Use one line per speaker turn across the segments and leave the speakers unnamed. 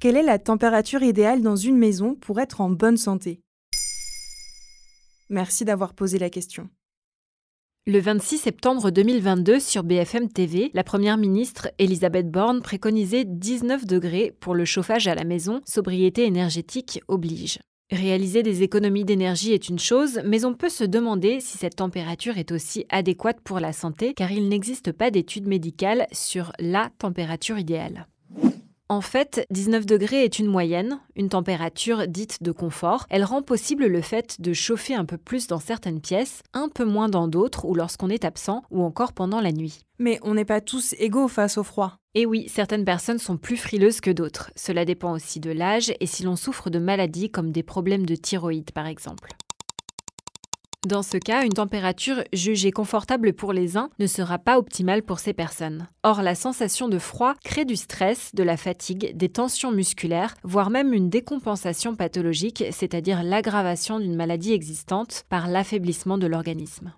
Quelle est la température idéale dans une maison pour être en bonne santé? Merci d'avoir posé la question.
Le 26 septembre 2022, sur BFM TV, la première ministre Elisabeth Borne préconisait 19 degrés pour le chauffage à la maison, sobriété énergétique oblige. Réaliser des économies d'énergie est une chose, mais on peut se demander si cette température est aussi adéquate pour la santé, car il n'existe pas d'études médicales sur la température idéale. En fait, 19 degrés est une moyenne, une température dite de confort. Elle rend possible le fait de chauffer un peu plus dans certaines pièces, un peu moins dans d'autres ou lorsqu'on est absent ou encore pendant la nuit.
Mais on n'est pas tous égaux face au froid.
Et oui, certaines personnes sont plus frileuses que d'autres. Cela dépend aussi de l'âge et si l'on souffre de maladies comme des problèmes de thyroïde par exemple. Dans ce cas, une température jugée confortable pour les uns ne sera pas optimale pour ces personnes. Or, la sensation de froid crée du stress, de la fatigue, des tensions musculaires, voire même une décompensation pathologique, c'est-à-dire l'aggravation d'une maladie existante par l'affaiblissement de l'organisme.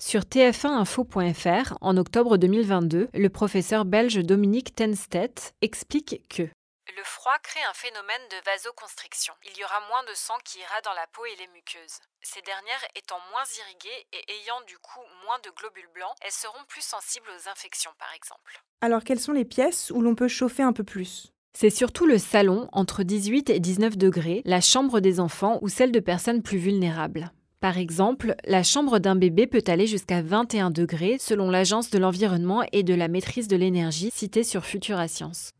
Sur tf1info.fr, en octobre 2022, le professeur belge Dominique Tenstedt explique que
le froid crée un phénomène de vasoconstriction. Il y aura moins de sang qui ira dans la peau et les muqueuses. Ces dernières étant moins irriguées et ayant du coup moins de globules blancs, elles seront plus sensibles aux infections par exemple.
Alors quelles sont les pièces où l'on peut chauffer un peu plus?
C'est surtout le salon, entre 18 et 19 degrés, la chambre des enfants ou celle de personnes plus vulnérables. Par exemple, la chambre d'un bébé peut aller jusqu'à 21 degrés selon l'Agence de l'environnement et de la maîtrise de l'énergie citée sur Futura Science.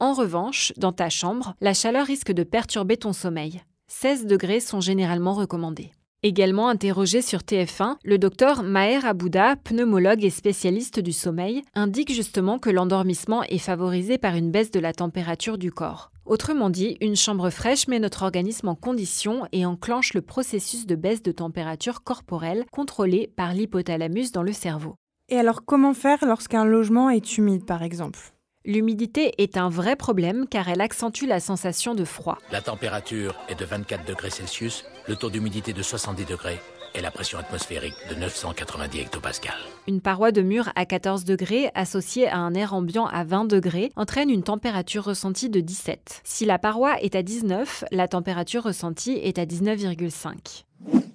En revanche, dans ta chambre, la chaleur risque de perturber ton sommeil. 16 degrés sont généralement recommandés. Également interrogé sur TF1, le docteur Maher Abouda, pneumologue et spécialiste du sommeil, indique justement que l'endormissement est favorisé par une baisse de la température du corps. Autrement dit, une chambre fraîche met notre organisme en condition et enclenche le processus de baisse de température corporelle contrôlé par l'hypothalamus dans le cerveau.
Et alors comment faire lorsqu'un logement est humide par exemple?
L'humidité est un vrai problème car elle accentue la sensation de froid.
La température est de 24 degrés Celsius, le taux d'humidité de 70 degrés et la pression atmosphérique de 990 hectopascales.
Une paroi de mur à 14 degrés associée à un air ambiant à 20 degrés entraîne une température ressentie de 17. Si la paroi est à 19, la température ressentie est à 19,5.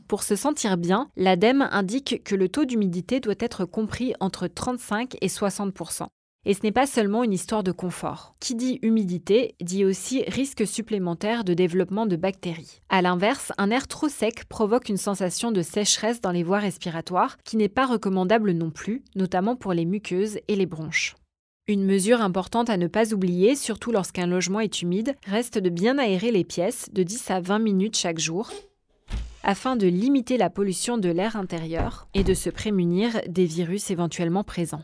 Pour se sentir bien, l'ADEME indique que le taux d'humidité doit être compris entre 35 et 60 et ce n'est pas seulement une histoire de confort. Qui dit humidité dit aussi risque supplémentaire de développement de bactéries. A l'inverse, un air trop sec provoque une sensation de sécheresse dans les voies respiratoires qui n'est pas recommandable non plus, notamment pour les muqueuses et les bronches. Une mesure importante à ne pas oublier, surtout lorsqu'un logement est humide, reste de bien aérer les pièces de 10 à 20 minutes chaque jour afin de limiter la pollution de l'air intérieur et de se prémunir des virus éventuellement présents.